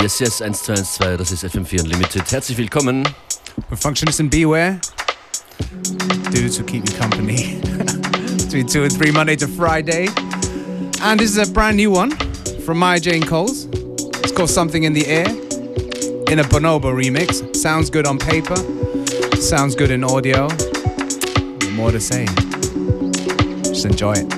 Yes, yes, 1212, das ist FM4 Unlimited. Herzlich willkommen. With Functionist and Beware. Dudes who keep you company. Between 2 and 3 Monday to Friday. And this is a brand new one from Maya Jane Coles. It's called Something in the Air in a Bonobo remix. Sounds good on paper, sounds good in audio. More to say. Just enjoy it.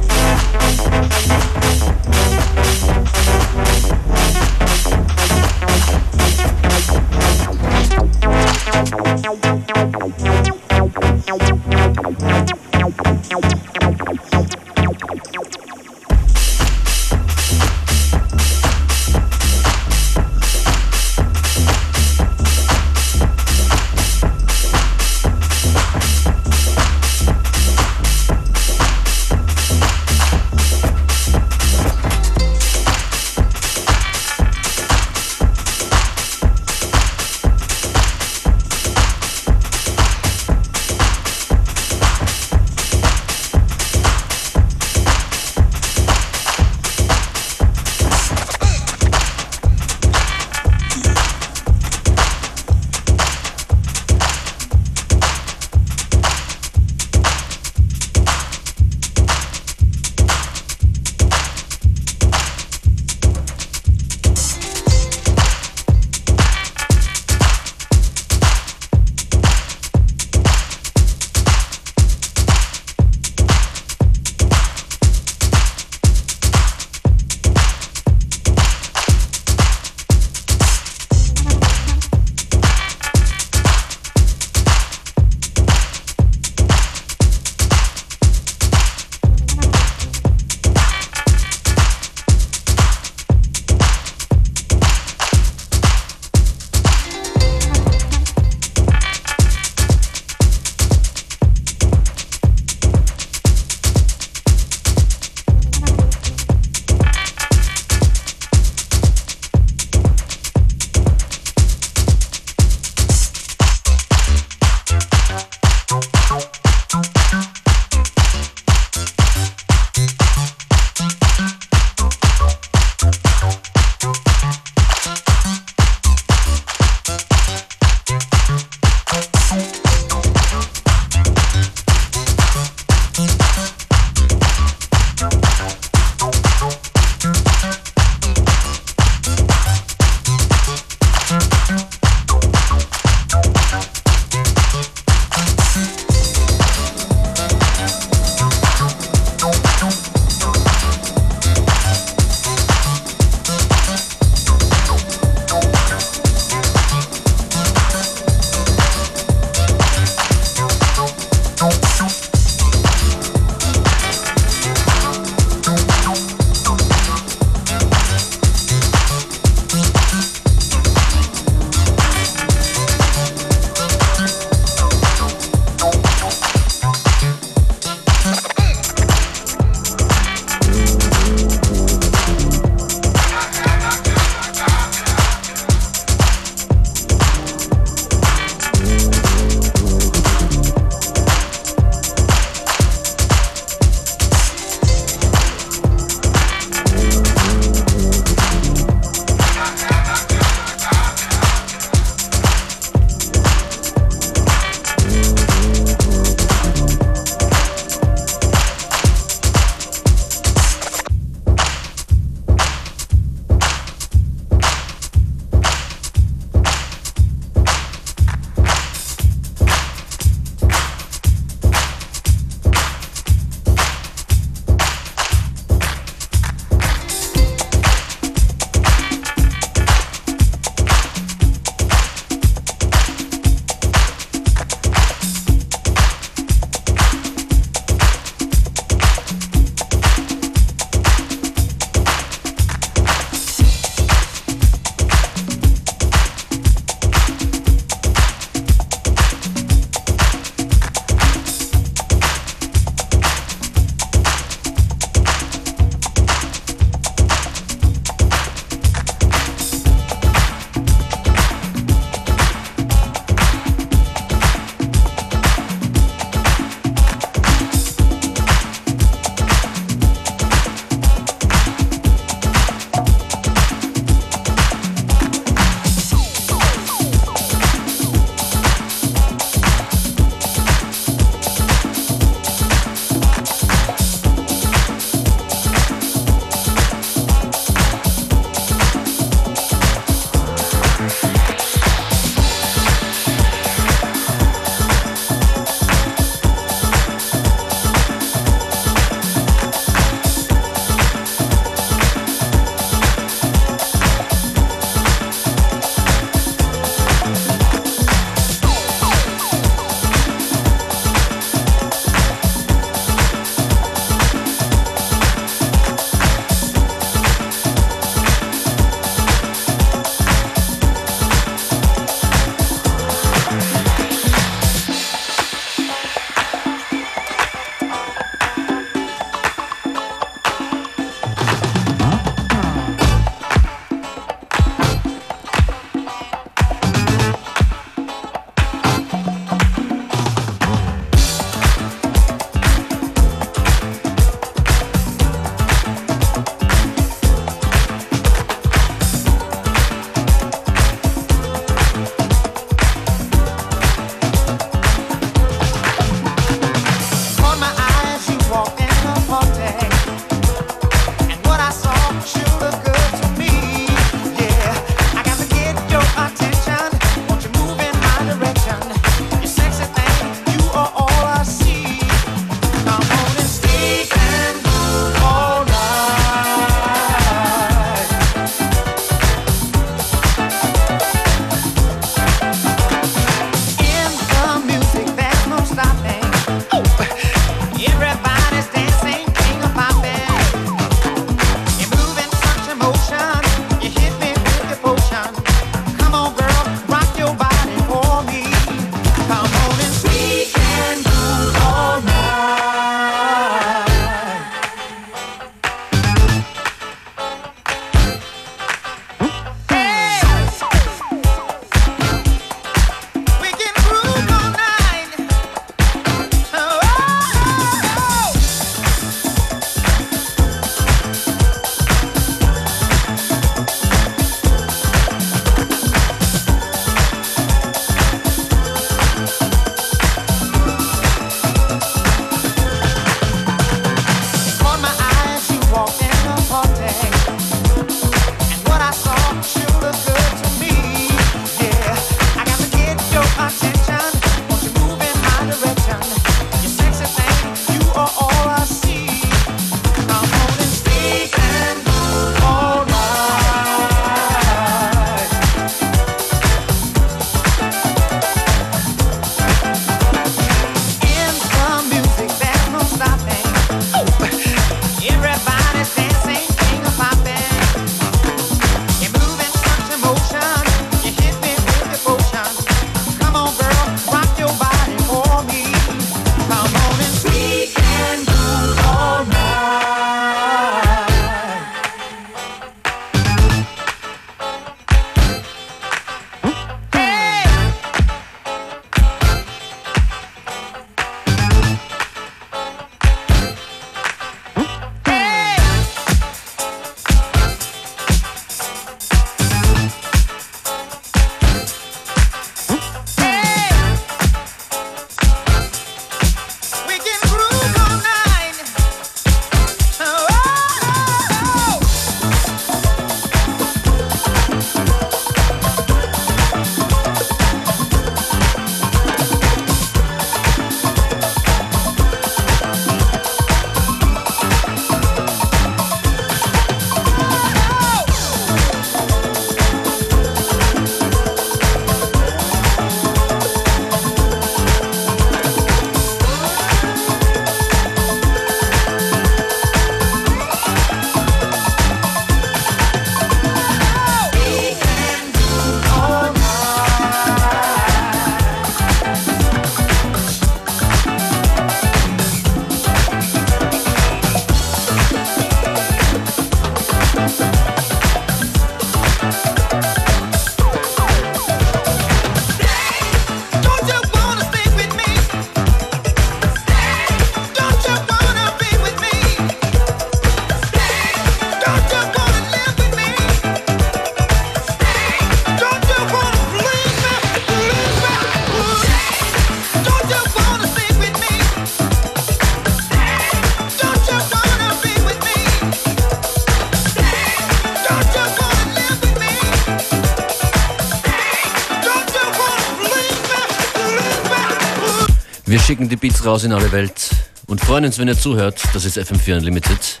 schicken die Beats raus in alle Welt und freuen uns, wenn ihr zuhört. Das ist FM4 Unlimited.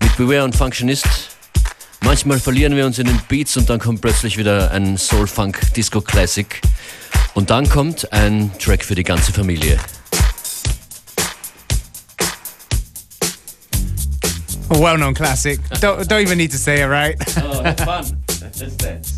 Mit Beware und Functionist. Manchmal verlieren wir uns in den Beats und dann kommt plötzlich wieder ein Soul-Funk-Disco-Classic. Und dann kommt ein Track für die ganze Familie. A well-known classic. don't, don't even need to say it, right? oh, fun. Let's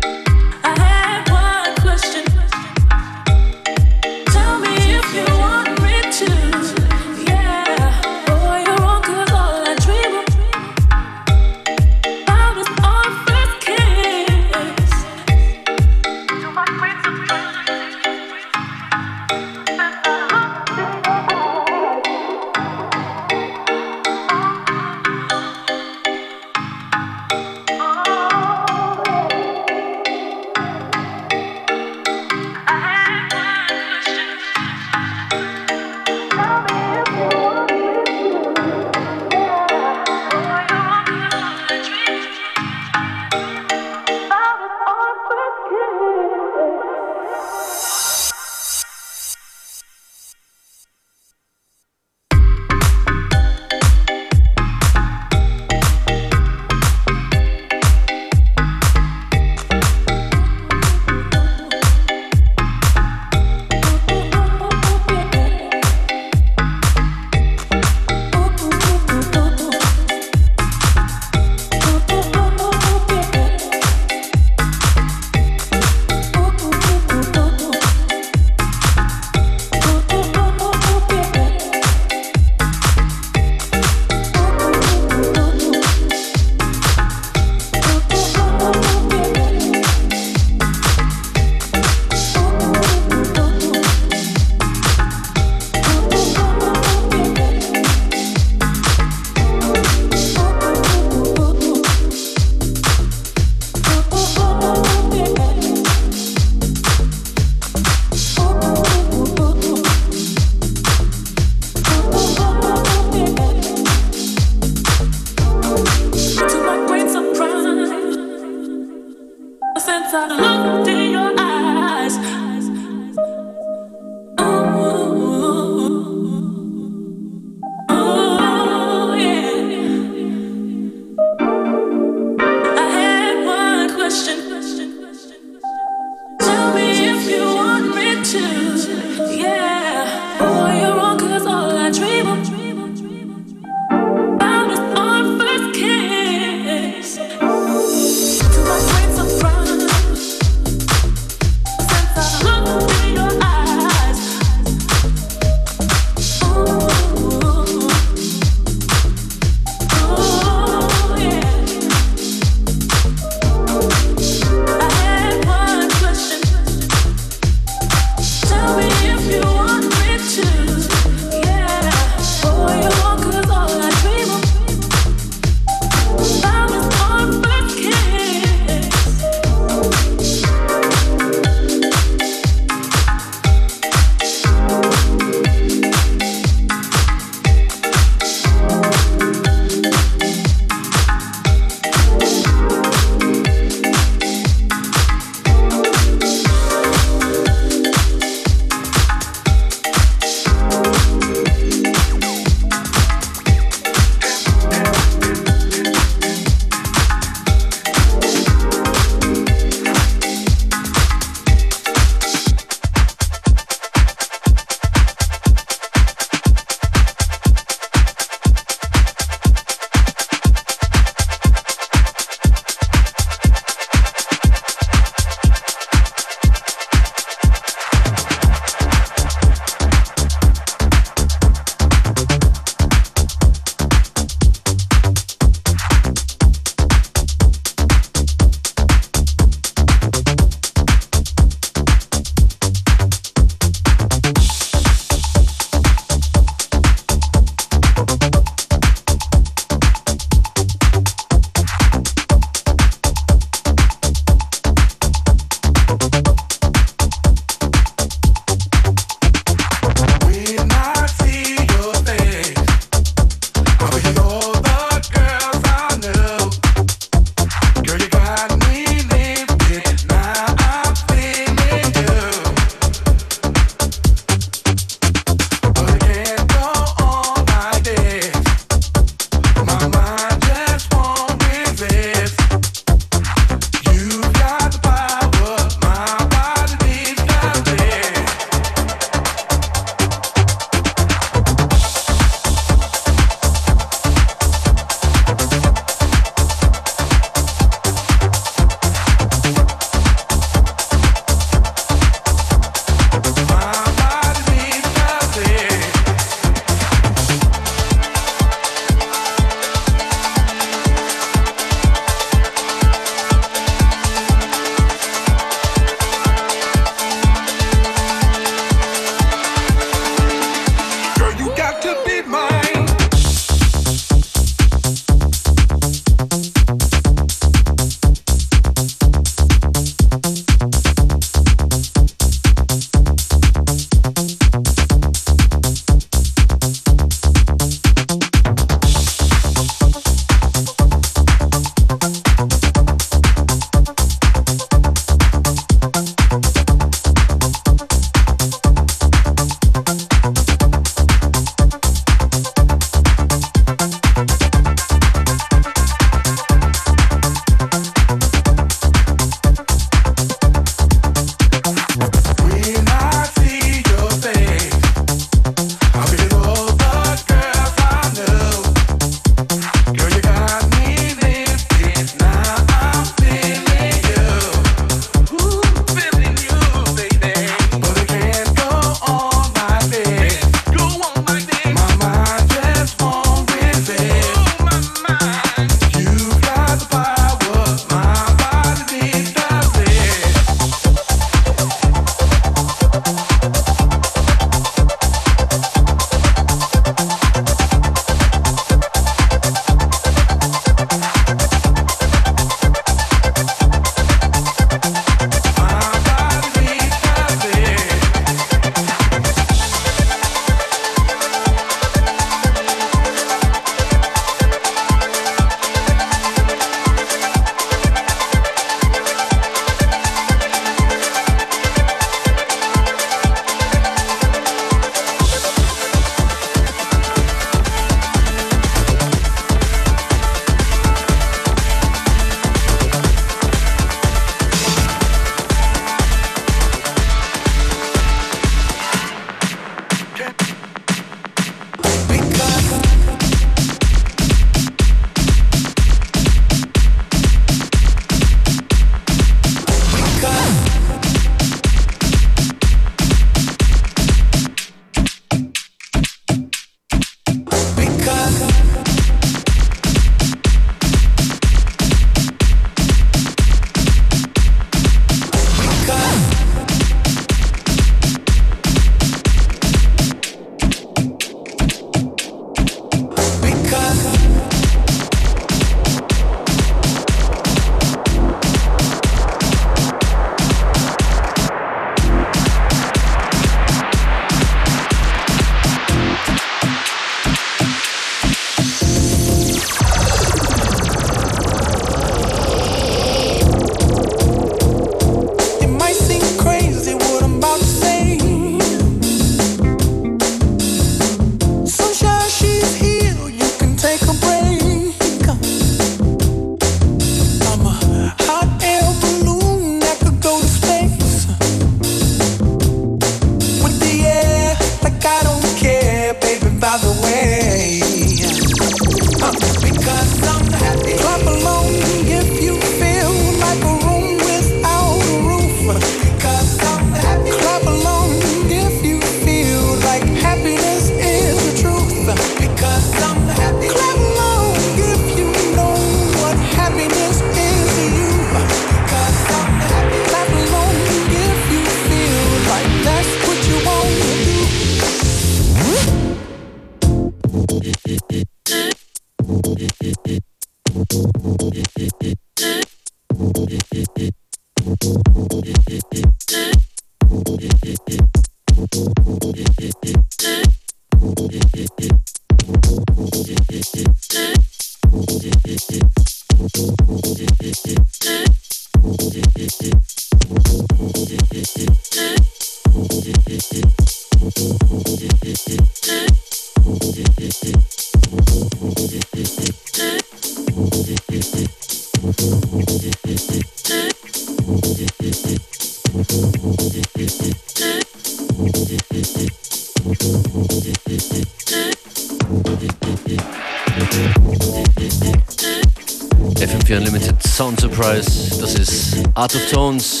Surprise. Das ist Art of Tones.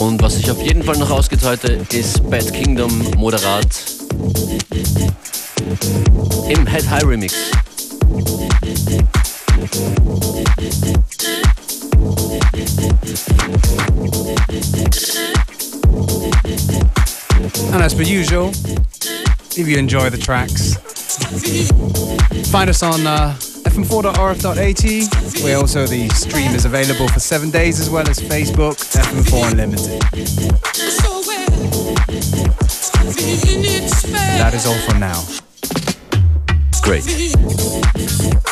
Und was ich auf jeden Fall noch ausgeht heute, ist Bad Kingdom Moderat im Head High Remix. And as per usual, if you enjoy the tracks, find us on uh, fm4.orf.at, where also the stream is available for seven days, as well as Facebook, FM4 Unlimited. That is all for now. Great.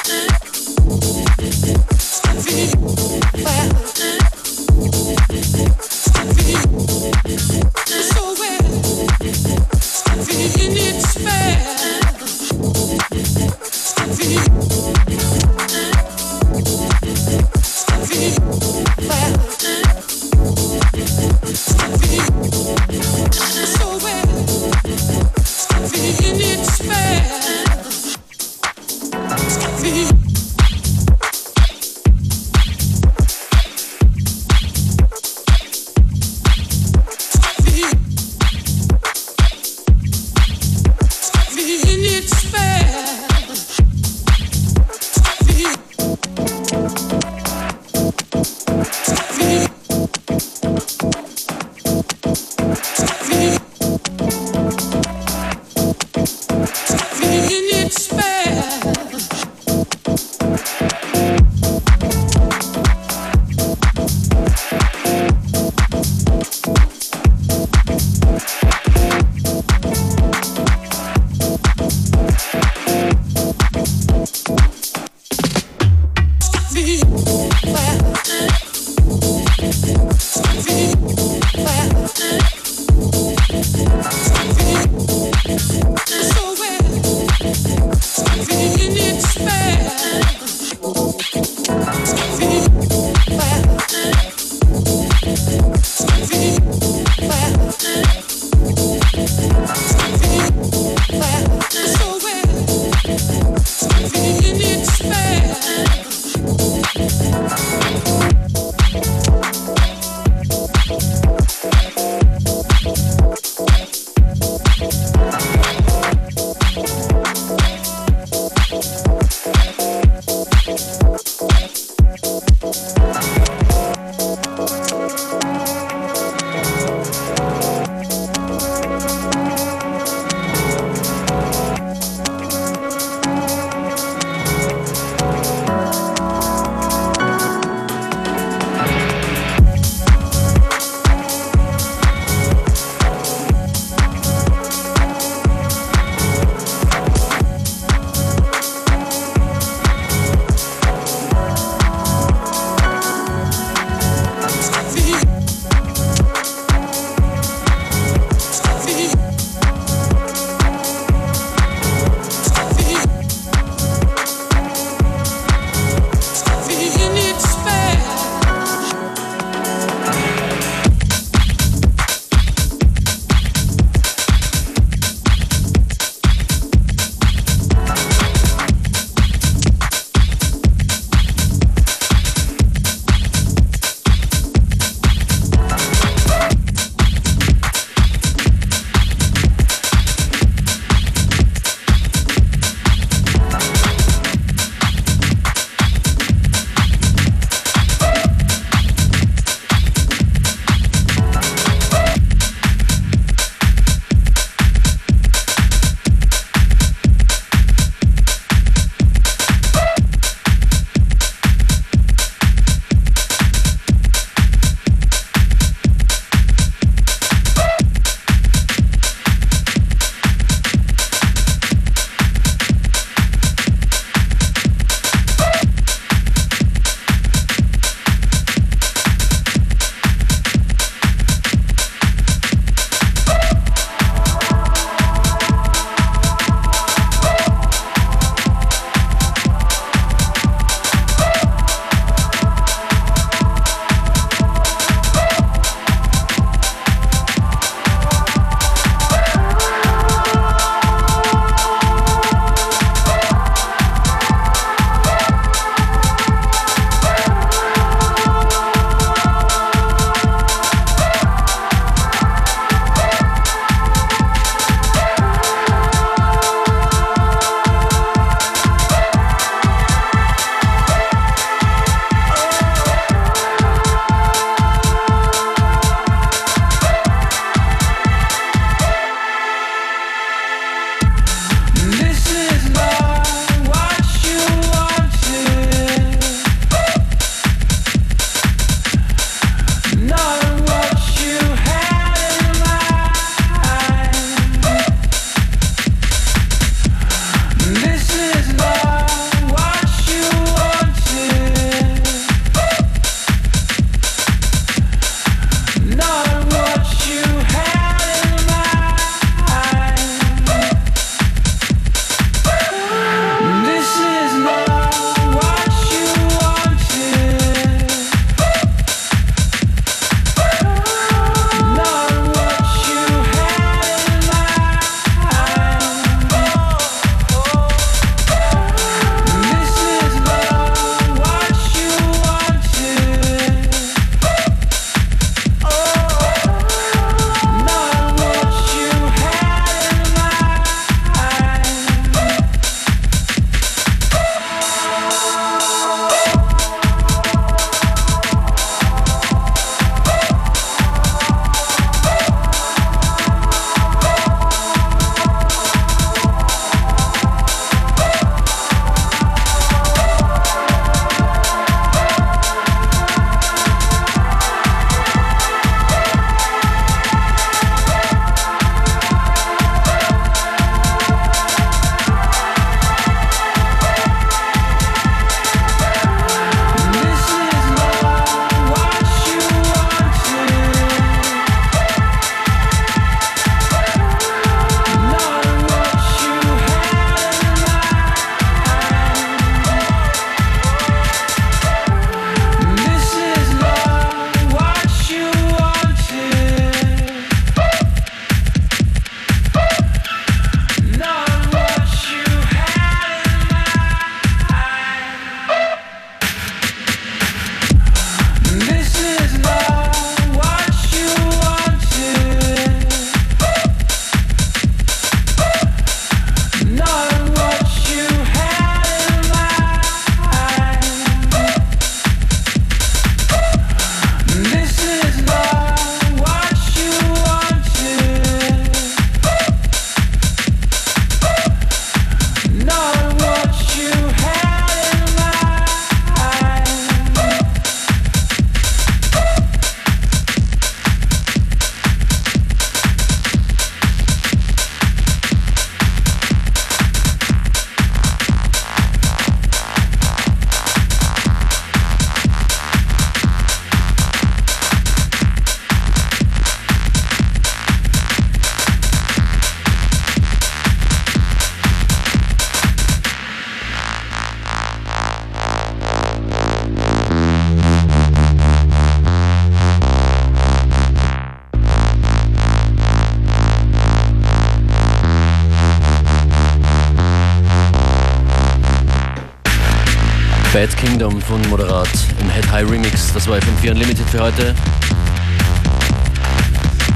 Bad Kingdom von Moderat im Head High Remix. Das war FM4 Unlimited für heute.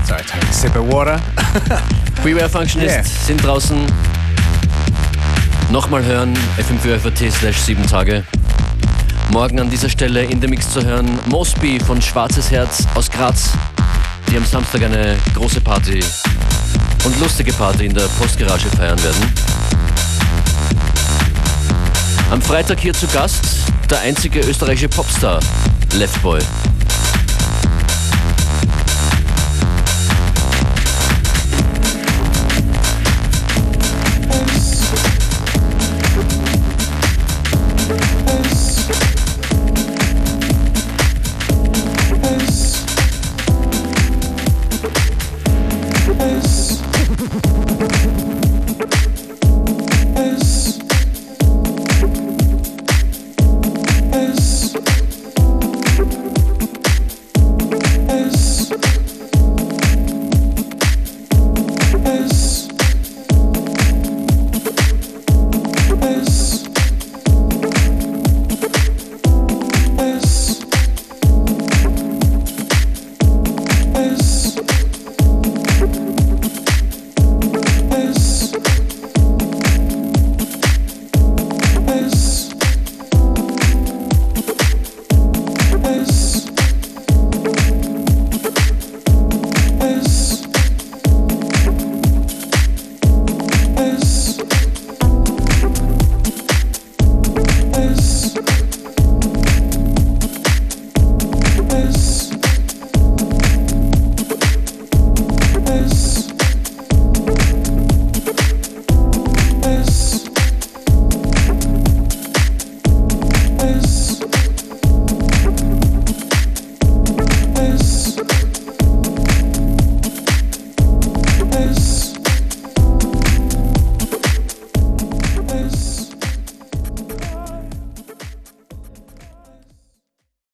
Sorry, take a sip of water. Beware Functionist Yeah. sind draußen. Nochmal hören, FM4 FAT slash 7 Tage. Morgen an dieser Stelle in der Mix zu hören, Mosby von Schwarzes Herz aus Graz. Die am Samstag eine große Party und lustige Party in der Postgarage feiern werden. Am Freitag hier zu Gast der einzige österreichische Popstar, Leftboy.